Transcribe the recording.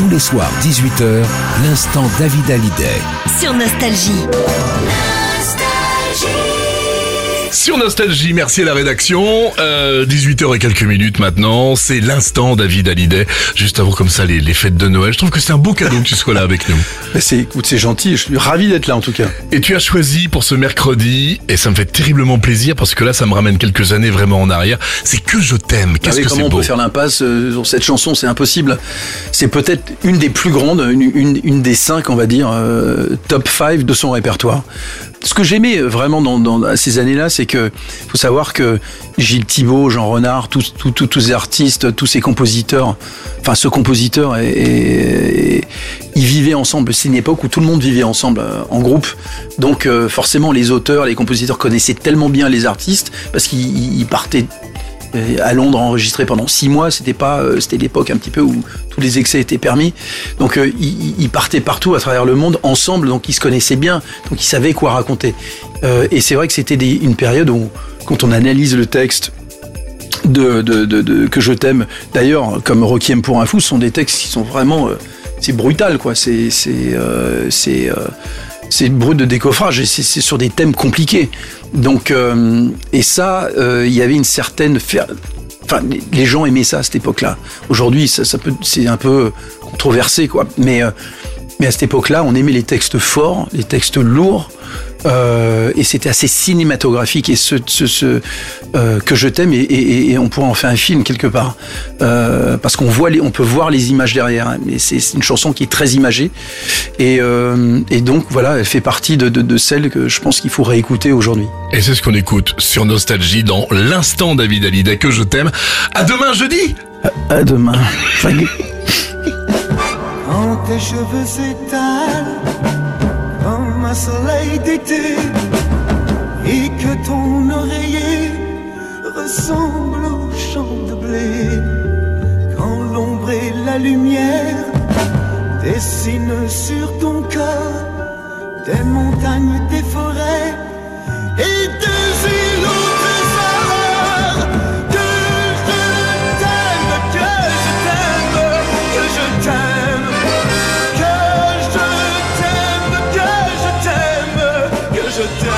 Tous les soirs, 18h, l'instant David Hallyday. Sur Nostalgie. Sur Nostalgie, merci à la rédaction. Euh, 18h et quelques minutes maintenant, c'est l'instant David Hallyday. Juste avant comme ça les, les fêtes de Noël. Je trouve que c'est un beau cadeau que tu sois là avec nous. Mais c'est, écoute, c'est gentil. Je suis ravi d'être là en tout cas. Et tu as choisi pour ce mercredi, et ça me fait terriblement plaisir parce que là ça me ramène quelques années vraiment en arrière. C'est que je t'aime. Qu'est-ce Avec que comment c'est on beau. peut faire l'impasse euh, sur cette chanson? C'est impossible. C'est peut-être une des plus grandes, une, une, une des cinq, on va dire, euh, top 5 de son répertoire. Ce que j'aimais euh, vraiment dans, dans ces années-là, c'est que faut savoir que Gilles Thibault, Jean Renard, tous, ces artistes, tous ces compositeurs, enfin ce compositeur, et, ils vivaient ensemble. C'est une époque où tout le monde vivait ensemble euh, en groupe. Donc euh, forcément, les auteurs, les compositeurs connaissaient tellement bien les artistes parce qu'ils ils partaient à Londres enregistré pendant six mois. C'était pas, euh, c'était l'époque un petit peu où tous les excès étaient permis. Donc euh, ils, partaient partout à travers le monde ensemble, donc ils se connaissaient bien, donc ils savaient quoi raconter. Euh, et c'est vrai que c'était une période où, quand on analyse le texte. De, que je t'aime d'ailleurs comme Requiem pour un fou ce sont des textes qui sont vraiment euh, c'est brutal quoi c'est c'est euh, euh, c'est brut de décoffrage et c'est sur des thèmes compliqués. Donc, euh, et ça, euh, il y avait une certaine. Enfin, les- les gens aimaient ça à cette époque-là. Aujourd'hui, ça, ça peut, c'est un peu controversé, quoi. Mais, euh, mais à cette époque-là, on aimait les textes forts, les textes lourds. euh, et c'était assez cinématographique et ce, ce, ce, euh, que je t'aime et, et- et on pourrait en faire un film quelque part Euh, parce qu'on voit les, on peut voir les images derrière hein. mais c'est une chanson qui est très imagée et, et donc voilà elle fait partie de, de, de celles que je pense qu'il faut réécouter aujourd'hui Et c'est ce qu'on écoute sur Nostalgie dans l'instant David Hallyday que je t'aime. À demain jeudi. à demain Quand tes cheveux s'étalent comme un soleil d'été et que ton oreiller ressemble au champ de blé. Quand l'ombre et la lumière dessinent sur ton corps des montagnes, such a